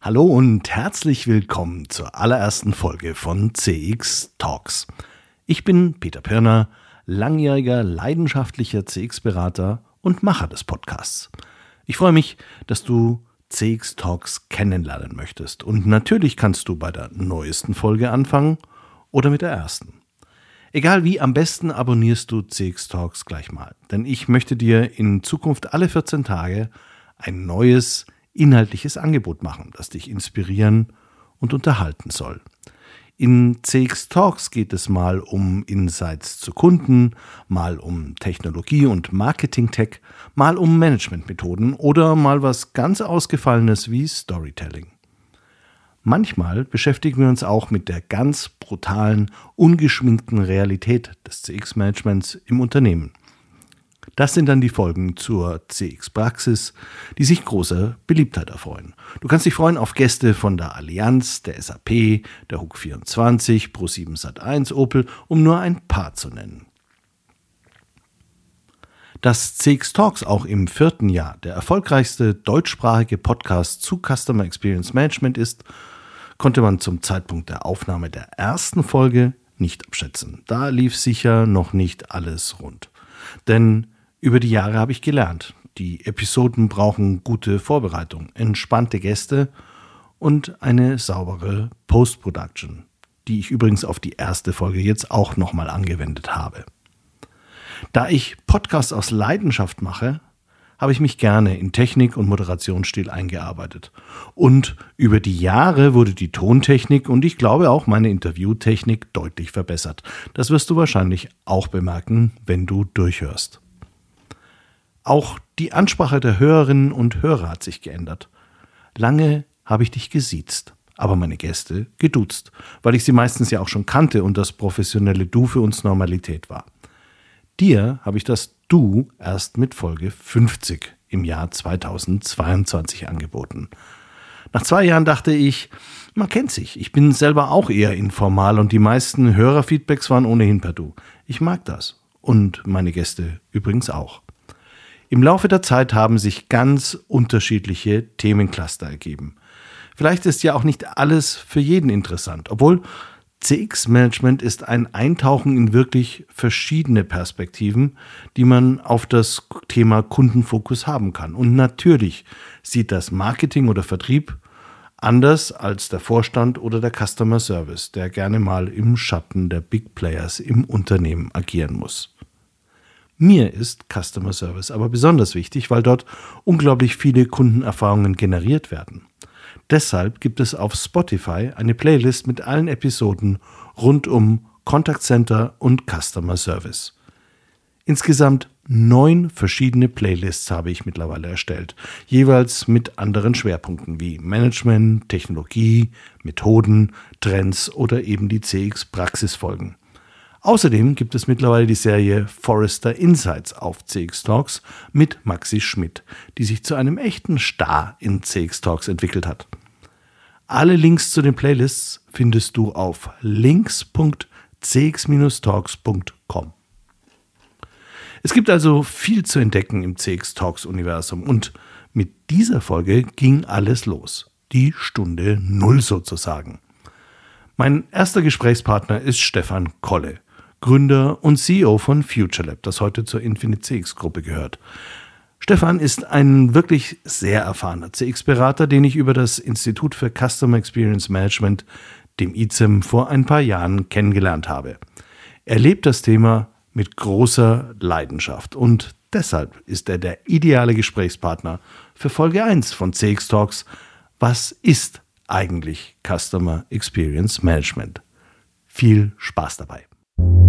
Hallo und herzlich willkommen zur allerersten Folge von CX Talks. Ich bin Peter Pirner, langjähriger leidenschaftlicher CX-Berater und Macher des Podcasts. Ich freue mich, dass du CX Talks kennenlernen möchtest. Und natürlich kannst du bei der neuesten Folge anfangen oder mit der ersten. Egal wie, am besten abonnierst du CX Talks gleich mal, denn ich möchte dir in Zukunft alle 14 Tage ein neues inhaltliches Angebot machen, das dich inspirieren und unterhalten soll. In CX Talks geht es mal um Insights zu Kunden, mal um Technologie und Marketing-Tech, mal um Managementmethoden oder mal was ganz Ausgefallenes wie Storytelling. Manchmal beschäftigen wir uns auch mit der ganz brutalen, ungeschminkten Realität des CX-Managements im Unternehmen. Das sind dann die Folgen zur CX-Praxis, die sich großer Beliebtheit erfreuen. Du kannst dich freuen auf Gäste von der Allianz, der SAP, der HUK 24, Pro7 Sat1, Opel, um nur ein paar zu nennen. Dass CX Talks auch im vierten Jahr der erfolgreichste deutschsprachige Podcast zu Customer Experience Management ist, konnte man zum Zeitpunkt der Aufnahme der ersten Folge nicht abschätzen. Da lief sicher noch nicht alles rund. Denn über die Jahre habe ich gelernt, die Episoden brauchen gute Vorbereitung, entspannte Gäste und eine saubere Post-Production, die ich übrigens auf die erste Folge jetzt auch nochmal angewendet habe. Da ich Podcasts aus Leidenschaft mache, habe ich mich gerne in Technik und Moderationsstil eingearbeitet. Und über die Jahre wurde die Tontechnik und ich glaube auch meine Interviewtechnik deutlich verbessert. Das wirst du wahrscheinlich auch bemerken, wenn du durchhörst. Auch die Ansprache der Hörerinnen und Hörer hat sich geändert. Lange habe ich dich gesiezt, aber meine Gäste geduzt, weil ich sie meistens ja auch schon kannte und das professionelle Du für uns Normalität war. Dir habe ich das Du erst mit Folge 50 im Jahr 2022 angeboten. Nach zwei Jahren dachte ich, man kennt sich. Ich bin selber auch eher informal und die meisten Hörerfeedbacks waren ohnehin per Du. Ich mag das. Und meine Gäste übrigens auch. Im Laufe der Zeit haben sich ganz unterschiedliche Themencluster ergeben. Vielleicht ist ja auch nicht alles für jeden interessant, obwohl CX-Management ist ein Eintauchen in wirklich verschiedene Perspektiven, die man auf das Thema Kundenfokus haben kann. Und natürlich sieht das Marketing oder Vertrieb anders als der Vorstand oder der Customer Service, der gerne mal im Schatten der Big Players im Unternehmen agieren muss. Mir ist Customer Service aber besonders wichtig, weil dort unglaublich viele Kundenerfahrungen generiert werden. Deshalb gibt es auf Spotify eine Playlist mit allen Episoden rund um Contact Center und Customer Service. Insgesamt neun verschiedene Playlists habe ich mittlerweile erstellt, jeweils mit anderen Schwerpunkten wie Management, Technologie, Methoden, Trends oder eben die CX-Praxisfolgen. Außerdem gibt es mittlerweile die Serie Forrester Insights auf CX Talks mit Maxi Schmidt, die sich zu einem echten Star in CX Talks entwickelt hat. Alle Links zu den Playlists findest du auf links.cx-talks.com. Es gibt also viel zu entdecken im CX Talks Universum und mit dieser Folge ging alles los. Die Stunde Null sozusagen. Mein erster Gesprächspartner ist Stefan Kolle. Gründer und CEO von FutureLab, das heute zur Infinite CX Gruppe gehört. Stefan ist ein wirklich sehr erfahrener CX-Berater, den ich über das Institut für Customer Experience Management, dem ICEM, vor ein paar Jahren kennengelernt habe. Er lebt das Thema mit großer Leidenschaft und deshalb ist er der ideale Gesprächspartner für Folge 1 von CX Talks. Was ist eigentlich Customer Experience Management? Viel Spaß dabei.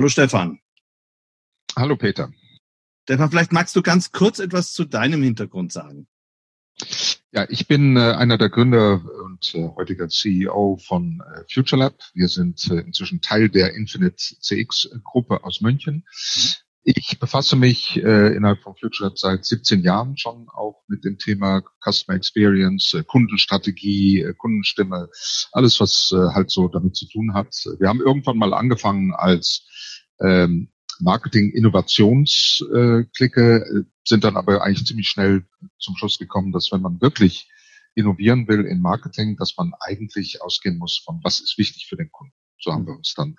Hallo Stefan. Hallo Peter. Stefan, vielleicht magst du ganz kurz etwas zu deinem Hintergrund sagen. Ja, ich bin äh, einer der Gründer und äh, heutiger CEO von äh, FutureLab. Wir sind äh, inzwischen Teil der Infinite CX Gruppe aus München. Ich befasse mich äh, innerhalb von FutureLab seit 17 Jahren schon auch mit dem Thema Customer Experience, äh, Kundenstrategie, äh, Kundenstimme, alles was äh, halt so damit zu tun hat. Wir haben irgendwann mal angefangen als ähm, Marketing-Innovationsklicke, äh, sind dann aber eigentlich ziemlich schnell zum Schluss gekommen, dass wenn man wirklich innovieren will in Marketing, dass man eigentlich ausgehen muss von, was ist wichtig für den Kunden. So haben wir uns dann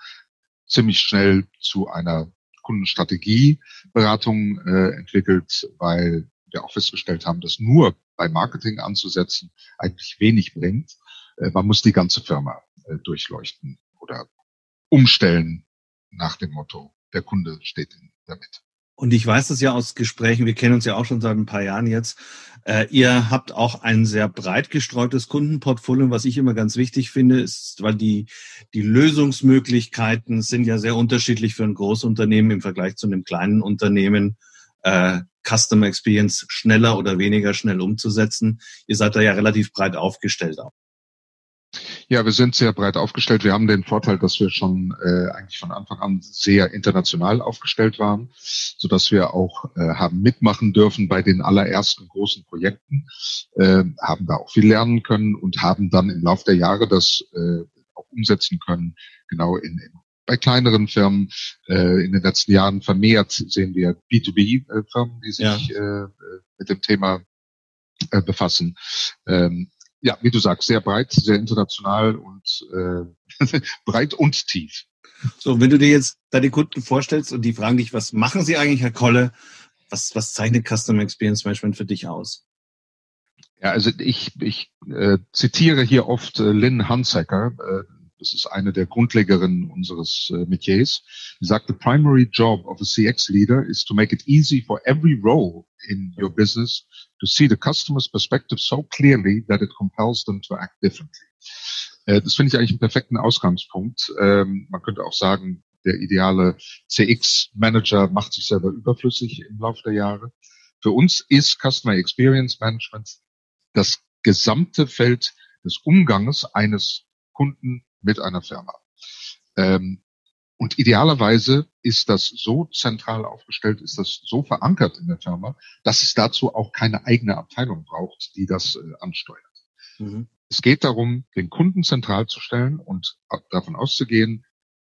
ziemlich schnell zu einer Kundenstrategieberatung äh, entwickelt, weil wir auch festgestellt haben, dass nur bei Marketing anzusetzen eigentlich wenig bringt. Äh, man muss die ganze Firma äh, durchleuchten oder umstellen nach dem Motto, der Kunde steht damit. Und ich weiß das ja aus Gesprächen, wir kennen uns ja auch schon seit ein paar Jahren jetzt. Äh, ihr habt auch ein sehr breit gestreutes Kundenportfolio, was ich immer ganz wichtig finde, ist, weil die, die Lösungsmöglichkeiten sind ja sehr unterschiedlich für ein Großunternehmen im Vergleich zu einem kleinen Unternehmen. Äh, Customer Experience schneller oder weniger schnell umzusetzen. Ihr seid da ja relativ breit aufgestellt auch. Ja, wir sind sehr breit aufgestellt. Wir haben den Vorteil, dass wir schon äh, eigentlich von Anfang an sehr international aufgestellt waren, so dass wir auch äh, haben mitmachen dürfen bei den allerersten großen Projekten, äh, haben da auch viel lernen können und haben dann im Laufe der Jahre das äh, auch umsetzen können, genau in, in bei kleineren Firmen äh, in den letzten Jahren vermehrt sehen wir B2B-Firmen, die sich ja. äh, mit dem Thema äh, befassen. Ähm, ja, wie du sagst, sehr breit, sehr international und äh, breit und tief. So, wenn du dir jetzt deine Kunden vorstellst und die fragen dich, was machen sie eigentlich, Herr Kolle? Was, was zeichnet Customer Experience Management für dich aus? Ja, also ich, ich äh, zitiere hier oft äh, Lynn Hansacker, äh, das ist eine der Grundlegerinnen unseres äh, Metiers. Sie sagt, the primary job of a CX leader is to make it easy for every role in your business to see the customer's perspective so clearly that it compels them to act differently. Äh, das finde ich eigentlich einen perfekten Ausgangspunkt. Ähm, man könnte auch sagen, der ideale CX-Manager macht sich selber überflüssig im Laufe der Jahre. Für uns ist Customer Experience Management das gesamte Feld des Umganges eines Kunden mit einer Firma. Ähm, und idealerweise ist das so zentral aufgestellt, ist das so verankert in der Firma, dass es dazu auch keine eigene Abteilung braucht, die das äh, ansteuert. Mhm. Es geht darum, den Kunden zentral zu stellen und davon auszugehen,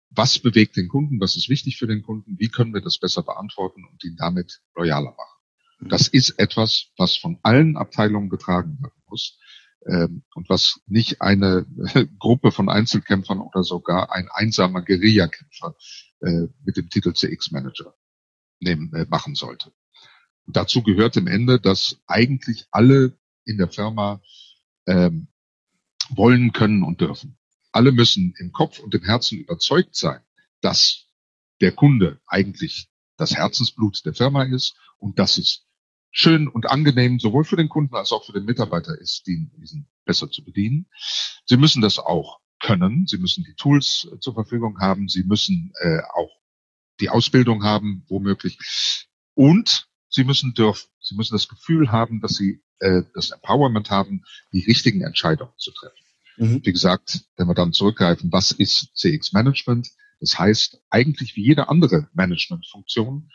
was bewegt den Kunden, was ist wichtig für den Kunden, wie können wir das besser beantworten und ihn damit loyaler machen. Mhm. Das ist etwas, was von allen Abteilungen getragen werden muss und was nicht eine Gruppe von Einzelkämpfern oder sogar ein einsamer Guerillakämpfer äh, mit dem Titel CX-Manager äh, machen sollte. Und dazu gehört im Ende, dass eigentlich alle in der Firma ähm, wollen, können und dürfen. Alle müssen im Kopf und im Herzen überzeugt sein, dass der Kunde eigentlich das Herzensblut der Firma ist und dass es schön und angenehm sowohl für den Kunden als auch für den Mitarbeiter ist, diesen besser zu bedienen. Sie müssen das auch können. Sie müssen die Tools äh, zur Verfügung haben. Sie müssen äh, auch die Ausbildung haben, womöglich. Und sie müssen dürfen. Sie müssen das Gefühl haben, dass sie äh, das Empowerment haben, die richtigen Entscheidungen zu treffen. Mhm. Wie gesagt, wenn wir dann zurückgreifen, was ist CX Management? Das heißt, eigentlich wie jede andere Managementfunktion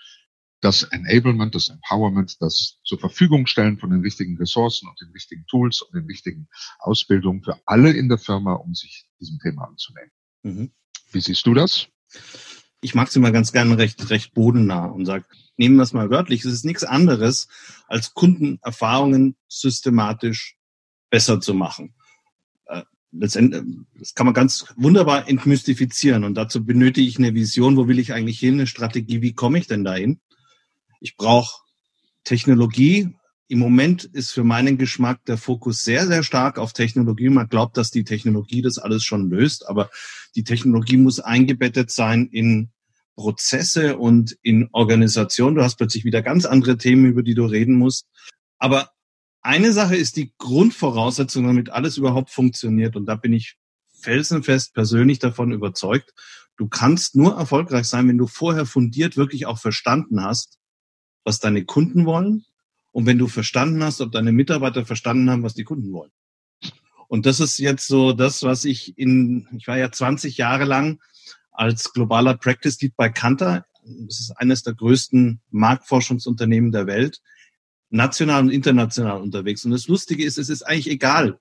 das Enablement, das Empowerment, das zur Verfügung stellen von den richtigen Ressourcen und den richtigen Tools und den richtigen Ausbildungen für alle in der Firma, um sich diesem Thema anzunehmen. Mhm. Wie siehst du das? Ich mag es immer ganz gerne recht, recht bodennah und sage, nehmen wir es mal wörtlich, es ist nichts anderes, als Kundenerfahrungen systematisch besser zu machen. Äh, letztendlich, das kann man ganz wunderbar entmystifizieren und dazu benötige ich eine Vision, wo will ich eigentlich hin, eine Strategie, wie komme ich denn dahin? Ich brauche Technologie, im Moment ist für meinen Geschmack der Fokus sehr, sehr stark auf Technologie. Man glaubt, dass die Technologie das alles schon löst, aber die Technologie muss eingebettet sein in Prozesse und in Organisation. Du hast plötzlich wieder ganz andere Themen, über die du reden musst. Aber eine Sache ist die Grundvoraussetzung, damit alles überhaupt funktioniert. Und da bin ich felsenfest persönlich davon überzeugt. Du kannst nur erfolgreich sein, wenn du vorher fundiert wirklich auch verstanden hast, was deine Kunden wollen, und wenn du verstanden hast, ob deine Mitarbeiter verstanden haben, was die Kunden wollen. Und das ist jetzt so das, was ich in, ich war ja 20 Jahre lang als globaler Practice Lead bei Kantar. Das ist eines der größten Marktforschungsunternehmen der Welt, national und international unterwegs. Und das Lustige ist, es ist eigentlich egal.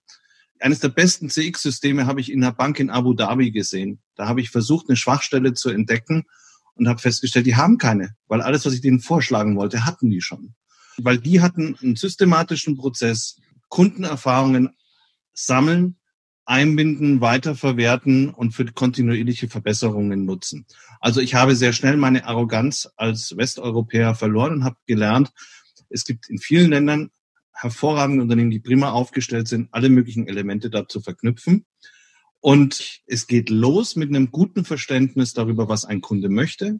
Eines der besten CX-Systeme habe ich in einer Bank in Abu Dhabi gesehen. Da habe ich versucht, eine Schwachstelle zu entdecken und habe festgestellt, die haben keine, weil alles, was ich denen vorschlagen wollte, hatten die schon weil die hatten einen systematischen Prozess, Kundenerfahrungen sammeln, einbinden, weiterverwerten und für kontinuierliche Verbesserungen nutzen. Also ich habe sehr schnell meine Arroganz als Westeuropäer verloren und habe gelernt, es gibt in vielen Ländern hervorragende Unternehmen, die prima aufgestellt sind, alle möglichen Elemente dazu verknüpfen. Und es geht los mit einem guten Verständnis darüber, was ein Kunde möchte,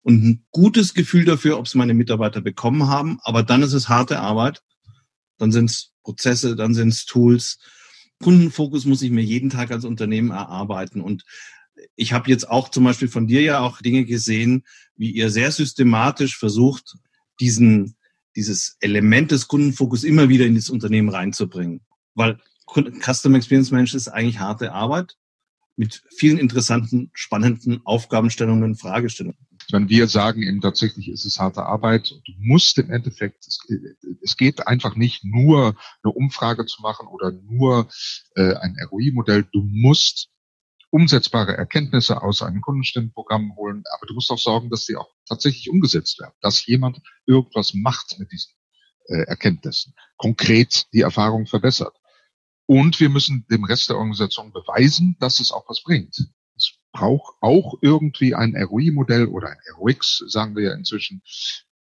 und ein gutes Gefühl dafür, ob es meine Mitarbeiter bekommen haben. Aber dann ist es harte Arbeit. Dann sind es Prozesse, dann sind es Tools. Kundenfokus muss ich mir jeden Tag als Unternehmen erarbeiten. Und ich habe jetzt auch zum Beispiel von dir ja auch Dinge gesehen, wie ihr sehr systematisch versucht, diesen, dieses Element des Kundenfokus immer wieder in das Unternehmen reinzubringen. Weil Customer Experience Management ist eigentlich harte Arbeit mit vielen interessanten, spannenden Aufgabenstellungen, Fragestellungen. Wenn wir sagen eben tatsächlich, ist es harte Arbeit, du musst im Endeffekt, es, es geht einfach nicht nur eine Umfrage zu machen oder nur äh, ein ROI-Modell, du musst umsetzbare Erkenntnisse aus einem Kundenstimmenprogramm holen, aber du musst auch sorgen, dass die auch tatsächlich umgesetzt werden, dass jemand irgendwas macht mit diesen äh, Erkenntnissen, konkret die Erfahrung verbessert. Und wir müssen dem Rest der Organisation beweisen, dass es auch was bringt. Es braucht auch irgendwie ein ROI-Modell oder ein ROX, sagen wir ja inzwischen.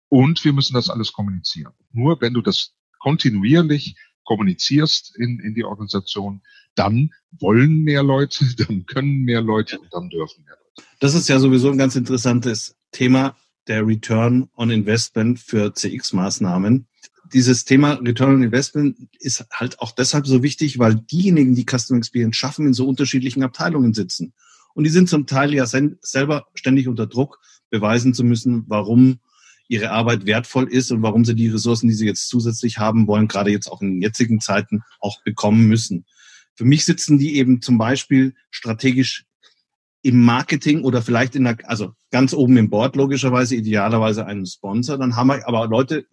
Und wir müssen das alles kommunizieren. Nur wenn du das kontinuierlich kommunizierst in, in die Organisation, dann wollen mehr Leute, dann können mehr Leute und dann dürfen mehr Leute. Das ist ja sowieso ein ganz interessantes Thema, der Return on Investment für CX-Maßnahmen dieses Thema Return on Investment ist halt auch deshalb so wichtig, weil diejenigen, die Customer Experience schaffen, in so unterschiedlichen Abteilungen sitzen. Und die sind zum Teil ja selber ständig unter Druck, beweisen zu müssen, warum ihre Arbeit wertvoll ist und warum sie die Ressourcen, die sie jetzt zusätzlich haben wollen, gerade jetzt auch in jetzigen Zeiten auch bekommen müssen. Für mich sitzen die eben zum Beispiel strategisch im Marketing oder vielleicht in der, also ganz oben im Board logischerweise, idealerweise einen Sponsor. Dann haben wir aber Leute,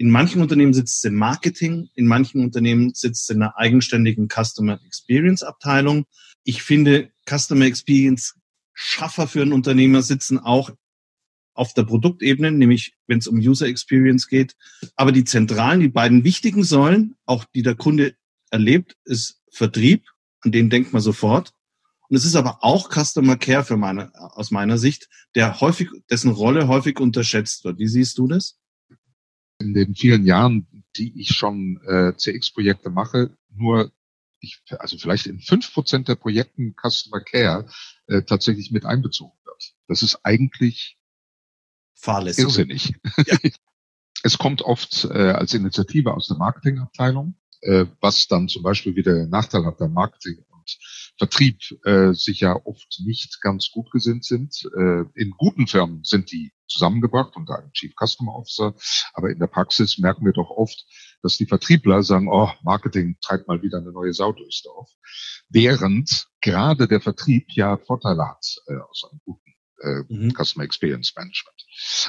in manchen Unternehmen sitzt es im Marketing, in manchen Unternehmen sitzt es in einer eigenständigen Customer Experience Abteilung. Ich finde, Customer Experience Schaffer für ein Unternehmer sitzen auch auf der Produktebene, nämlich wenn es um User Experience geht. Aber die zentralen, die beiden wichtigen Säulen, auch die der Kunde erlebt, ist Vertrieb, an den denkt man sofort. Und es ist aber auch Customer Care für meine, aus meiner Sicht, der häufig, dessen Rolle häufig unterschätzt wird. Wie siehst du das? In den vielen Jahren, die ich schon äh, CX-Projekte mache, nur ich, also vielleicht in fünf Prozent der Projekten Customer Care äh, tatsächlich mit einbezogen wird. Das ist eigentlich Fahrlässig. irrsinnig. Ja. es kommt oft äh, als Initiative aus der Marketingabteilung, äh, was dann zum Beispiel wieder Nachteil hat, der Marketing und Vertrieb äh, sich ja oft nicht ganz gut gesinnt sind. Äh, in guten Firmen sind die zusammengebracht unter einem Chief Customer Officer. Aber in der Praxis merken wir doch oft, dass die Vertriebler sagen, oh, Marketing treibt mal wieder eine neue Sau durchs Dorf. Während gerade der Vertrieb ja Vorteile hat äh, aus einem guten äh, mhm. Customer Experience Management.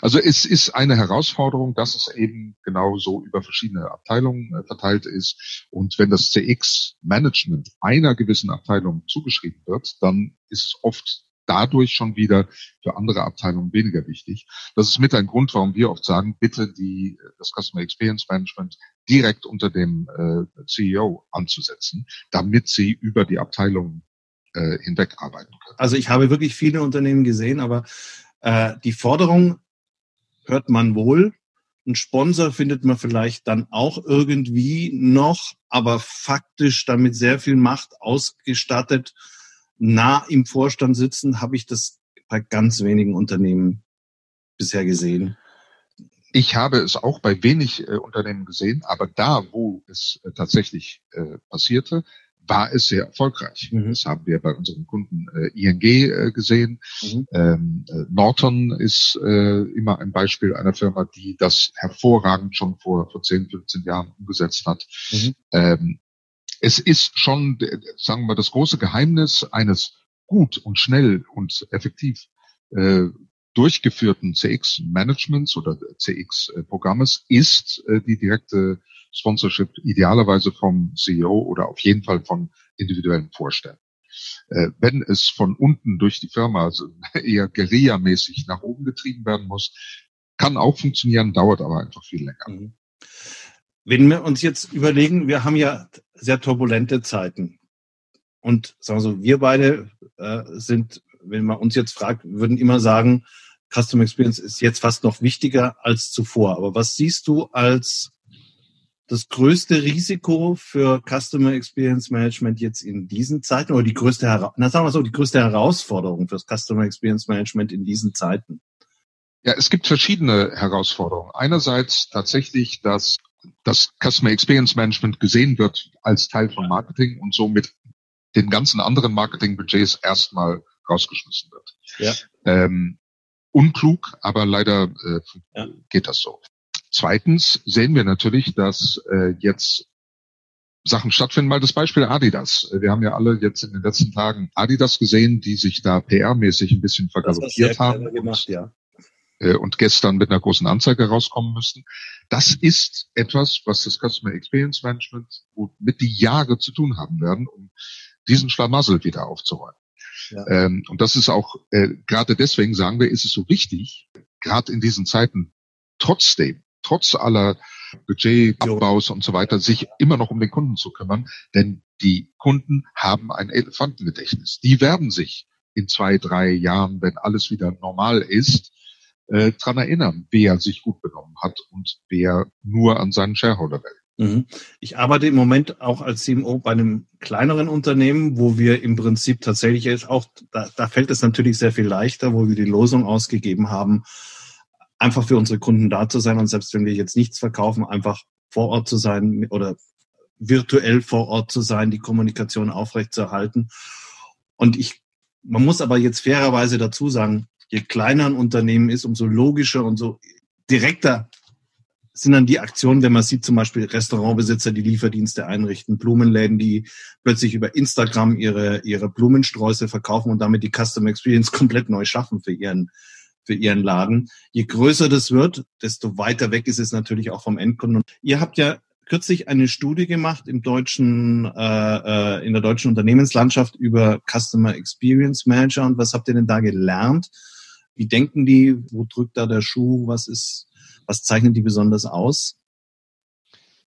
Also es ist eine Herausforderung, dass es eben genau so über verschiedene Abteilungen äh, verteilt ist. Und wenn das CX-Management einer gewissen Abteilung zugeschrieben wird, dann ist es oft dadurch schon wieder für andere Abteilungen weniger wichtig. Das ist mit ein Grund, warum wir oft sagen, bitte die, das Customer Experience Management direkt unter dem äh, CEO anzusetzen, damit sie über die Abteilungen äh, hinweg arbeiten können. Also ich habe wirklich viele Unternehmen gesehen, aber äh, die Forderung hört man wohl, Ein Sponsor findet man vielleicht dann auch irgendwie noch, aber faktisch damit sehr viel Macht ausgestattet, nah im Vorstand sitzen, habe ich das bei ganz wenigen Unternehmen bisher gesehen. Ich habe es auch bei wenig äh, Unternehmen gesehen, aber da, wo es äh, tatsächlich äh, passierte, war es sehr erfolgreich. Mhm. Das haben wir bei unseren Kunden äh, ING äh, gesehen. Mhm. Ähm, äh, Norton ist äh, immer ein Beispiel einer Firma, die das hervorragend schon vor, vor 10, 15 Jahren umgesetzt hat. Mhm. Ähm, es ist schon, sagen wir, das große Geheimnis eines gut und schnell und effektiv äh, durchgeführten CX-Managements oder CX-Programmes ist äh, die direkte Sponsorship idealerweise vom CEO oder auf jeden Fall von individuellen Vorständen. Äh, wenn es von unten durch die Firma also eher Guerilla-mäßig nach oben getrieben werden muss, kann auch funktionieren, dauert aber einfach viel länger. Mhm. Wenn wir uns jetzt überlegen, wir haben ja sehr turbulente Zeiten. Und sagen wir so, wir beide äh, sind, wenn man uns jetzt fragt, würden immer sagen, Custom Experience ist jetzt fast noch wichtiger als zuvor. Aber was siehst du als das größte Risiko für Customer Experience Management jetzt in diesen Zeiten oder die größte, na sagen wir so, die größte Herausforderung fürs Customer Experience Management in diesen Zeiten? Ja, es gibt verschiedene Herausforderungen. Einerseits tatsächlich, dass das Customer Experience Management gesehen wird als Teil von Marketing und somit den ganzen anderen Marketingbudgets erstmal rausgeschmissen wird. Ja. Ähm, unklug, aber leider äh, ja. geht das so. Zweitens sehen wir natürlich, dass äh, jetzt Sachen stattfinden. Mal das Beispiel Adidas. Wir haben ja alle jetzt in den letzten Tagen Adidas gesehen, die sich da PR-mäßig ein bisschen vergaloppiert haben. Gemacht, ja. Äh, und gestern mit einer großen Anzeige rauskommen müssten. Das ist etwas, was das Customer Experience Management mit die Jahre zu tun haben werden, um diesen Schlamassel wieder aufzuräumen. Ähm, und das ist auch, äh, gerade deswegen sagen wir, ist es so wichtig, gerade in diesen Zeiten trotzdem trotz aller Budgetabbaus und so weiter, sich immer noch um den Kunden zu kümmern, denn die Kunden haben ein Elefantengedächtnis. Die werden sich in zwei, drei Jahren, wenn alles wieder normal ist, äh, dran erinnern, wer sich gut benommen hat und wer nur an seinen Shareholder will. Mhm. Ich arbeite im Moment auch als CMO bei einem kleineren Unternehmen, wo wir im Prinzip tatsächlich auch, da, da fällt es natürlich sehr viel leichter, wo wir die Losung ausgegeben haben, einfach für unsere Kunden da zu sein und selbst wenn wir jetzt nichts verkaufen, einfach vor Ort zu sein oder virtuell vor Ort zu sein, die Kommunikation aufrechtzuerhalten. Und ich, man muss aber jetzt fairerweise dazu sagen, je kleiner ein Unternehmen ist, umso logischer und so direkter sind dann die Aktionen, wenn man sieht, zum Beispiel Restaurantbesitzer, die Lieferdienste einrichten, Blumenläden, die plötzlich über Instagram ihre, ihre Blumensträuße verkaufen und damit die Customer Experience komplett neu schaffen für ihren, für ihren Laden. Je größer das wird, desto weiter weg ist es natürlich auch vom Endkunden. Ihr habt ja kürzlich eine Studie gemacht im deutschen, äh, äh, in der deutschen Unternehmenslandschaft über Customer Experience Manager. Und was habt ihr denn da gelernt? Wie denken die? Wo drückt da der Schuh? Was ist, was zeichnet die besonders aus?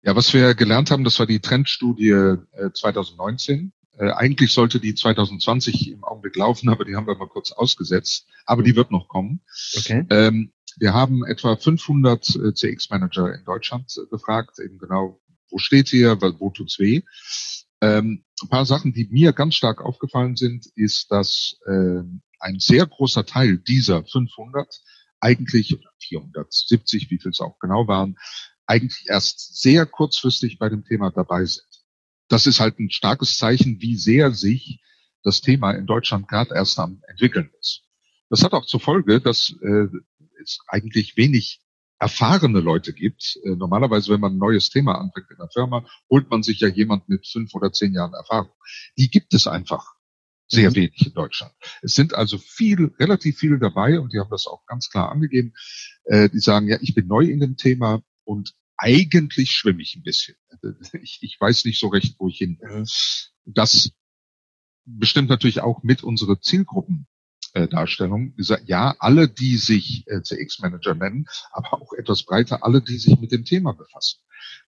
Ja, was wir gelernt haben, das war die Trendstudie äh, 2019. Äh, eigentlich sollte die 2020 im Augenblick laufen, aber die haben wir mal kurz ausgesetzt. Aber die wird noch kommen. Okay. Ähm, wir haben etwa 500 äh, CX-Manager in Deutschland äh, befragt, eben genau, wo steht ihr, wo tut's weh. Ähm, ein paar Sachen, die mir ganz stark aufgefallen sind, ist, dass äh, ein sehr großer Teil dieser 500 eigentlich, oder 470, wie viel es auch genau waren, eigentlich erst sehr kurzfristig bei dem Thema dabei sind das ist halt ein starkes Zeichen, wie sehr sich das Thema in Deutschland gerade erst am entwickeln ist. Das hat auch zur Folge, dass äh, es eigentlich wenig erfahrene Leute gibt. Äh, normalerweise, wenn man ein neues Thema anfängt in der Firma, holt man sich ja jemand mit fünf oder zehn Jahren Erfahrung. Die gibt es einfach sehr mhm. wenig in Deutschland. Es sind also viel, relativ viele dabei und die haben das auch ganz klar angegeben. Äh, die sagen, ja, ich bin neu in dem Thema und eigentlich schwimme ich ein bisschen. Ich, ich weiß nicht so recht, wo ich hin will. Das bestimmt natürlich auch mit unserer Zielgruppendarstellung. Ja, alle, die sich äh, CX-Manager nennen, aber auch etwas breiter, alle, die sich mit dem Thema befassen.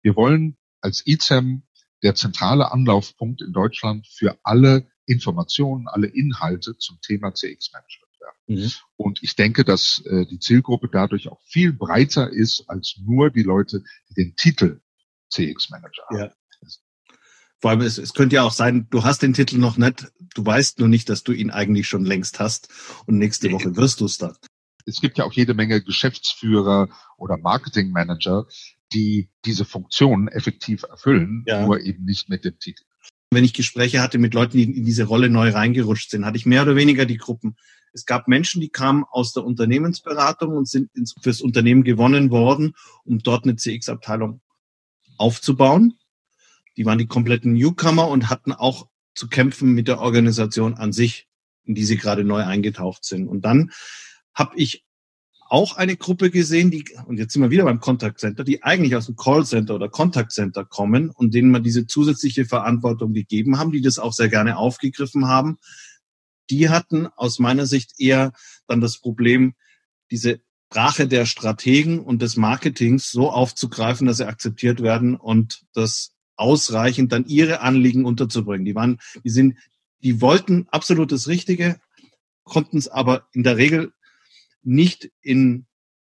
Wir wollen als ICEM der zentrale Anlaufpunkt in Deutschland für alle Informationen, alle Inhalte zum Thema CX-Management werden. Mhm. Und ich denke, dass äh, die Zielgruppe dadurch auch viel breiter ist als nur die Leute, die den Titel CX Manager haben. Ja. Vor allem, es, es könnte ja auch sein, du hast den Titel noch nicht, du weißt nur nicht, dass du ihn eigentlich schon längst hast und nächste Woche wirst du es dann. Es gibt ja auch jede Menge Geschäftsführer oder Marketingmanager, die diese Funktionen effektiv erfüllen, ja. nur eben nicht mit dem Titel. Wenn ich Gespräche hatte mit Leuten, die in diese Rolle neu reingerutscht sind, hatte ich mehr oder weniger die Gruppen. Es gab Menschen, die kamen aus der Unternehmensberatung und sind fürs Unternehmen gewonnen worden, um dort eine CX-Abteilung aufzubauen. Die waren die kompletten Newcomer und hatten auch zu kämpfen mit der Organisation an sich, in die sie gerade neu eingetaucht sind. Und dann habe ich auch eine Gruppe gesehen, die, und jetzt sind wir wieder beim Contact Center, die eigentlich aus dem Callcenter oder Contact Center kommen und denen man diese zusätzliche Verantwortung gegeben haben, die das auch sehr gerne aufgegriffen haben. Die hatten aus meiner Sicht eher dann das Problem, diese Sprache der Strategen und des Marketings so aufzugreifen, dass sie akzeptiert werden und das ausreichend dann ihre Anliegen unterzubringen. Die waren, die sind, die wollten absolut das Richtige, konnten es aber in der Regel nicht in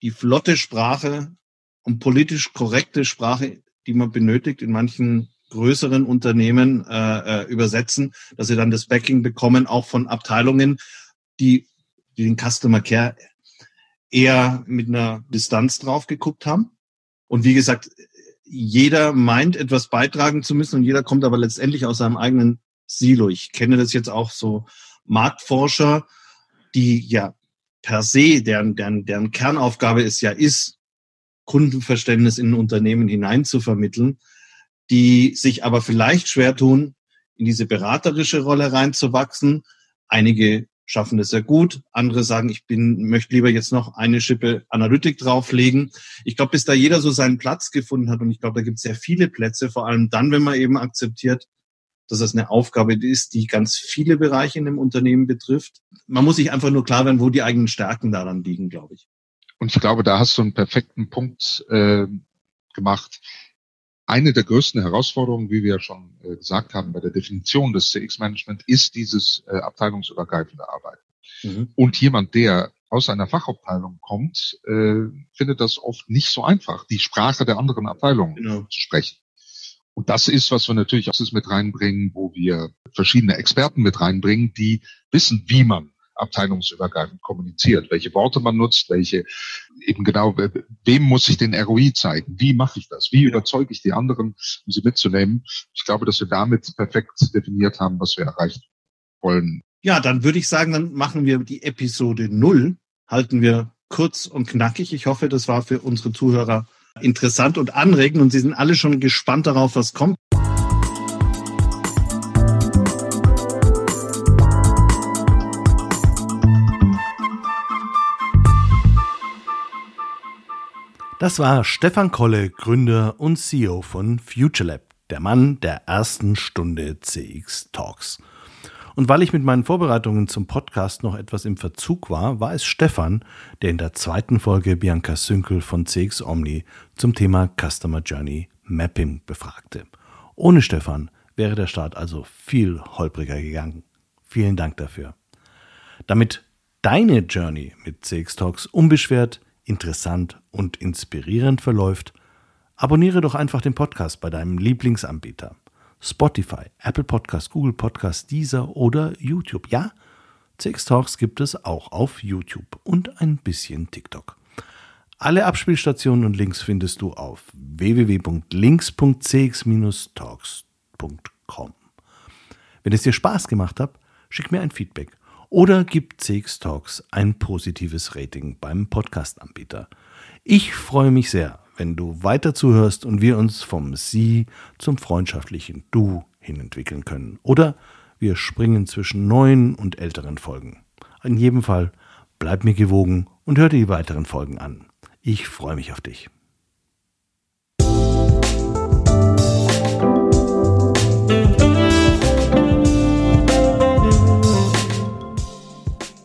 die flotte Sprache und politisch korrekte Sprache, die man benötigt in manchen größeren Unternehmen äh, äh, übersetzen, dass sie dann das Backing bekommen, auch von Abteilungen, die, die den Customer Care eher mit einer Distanz drauf geguckt haben. Und wie gesagt, jeder meint, etwas beitragen zu müssen und jeder kommt aber letztendlich aus seinem eigenen Silo. Ich kenne das jetzt auch so Marktforscher, die ja per se, deren, deren, deren Kernaufgabe es ja ist, Kundenverständnis in ein Unternehmen hinein zu vermitteln, die sich aber vielleicht schwer tun, in diese beraterische Rolle reinzuwachsen. Einige schaffen das sehr gut. Andere sagen, ich bin, möchte lieber jetzt noch eine Schippe Analytik drauflegen. Ich glaube, bis da jeder so seinen Platz gefunden hat und ich glaube, da gibt es sehr viele Plätze, vor allem dann, wenn man eben akzeptiert, dass das eine Aufgabe ist, die ganz viele Bereiche in einem Unternehmen betrifft. Man muss sich einfach nur klar werden, wo die eigenen Stärken daran liegen, glaube ich. Und ich glaube, da hast du einen perfekten Punkt äh, gemacht. Eine der größten Herausforderungen, wie wir ja schon äh, gesagt haben, bei der Definition des CX-Management ist dieses äh, abteilungsübergreifende Arbeiten. Mhm. Und jemand, der aus einer Fachabteilung kommt, äh, findet das oft nicht so einfach, die Sprache der anderen Abteilungen genau. zu sprechen. Und das ist, was wir natürlich auch mit reinbringen, wo wir verschiedene Experten mit reinbringen, die wissen, wie man abteilungsübergreifend kommuniziert, welche Worte man nutzt, welche eben genau, wem muss ich den ROI zeigen, wie mache ich das, wie überzeuge ich die anderen, um sie mitzunehmen. Ich glaube, dass wir damit perfekt definiert haben, was wir erreichen wollen. Ja, dann würde ich sagen, dann machen wir die Episode null, halten wir kurz und knackig. Ich hoffe, das war für unsere Zuhörer interessant und anregend und sie sind alle schon gespannt darauf, was kommt. Das war Stefan Kolle, Gründer und CEO von FutureLab, der Mann der ersten Stunde CX Talks. Und weil ich mit meinen Vorbereitungen zum Podcast noch etwas im Verzug war, war es Stefan, der in der zweiten Folge Bianca Sünkel von CX Omni zum Thema Customer Journey Mapping befragte. Ohne Stefan wäre der Start also viel holpriger gegangen. Vielen Dank dafür. Damit deine Journey mit CX Talks unbeschwert interessant und inspirierend verläuft, abonniere doch einfach den Podcast bei deinem Lieblingsanbieter. Spotify, Apple Podcast, Google Podcast, Deezer oder YouTube. Ja, CX Talks gibt es auch auf YouTube und ein bisschen TikTok. Alle Abspielstationen und Links findest du auf www.links.cx-talks.com. Wenn es dir Spaß gemacht hat, schick mir ein Feedback oder gib CX Talks ein positives Rating beim Podcast-Anbieter. Ich freue mich sehr, wenn du weiter zuhörst und wir uns vom Sie zum freundschaftlichen Du hin entwickeln können. Oder wir springen zwischen neuen und älteren Folgen. In jedem Fall bleib mir gewogen und hör dir die weiteren Folgen an. Ich freue mich auf dich.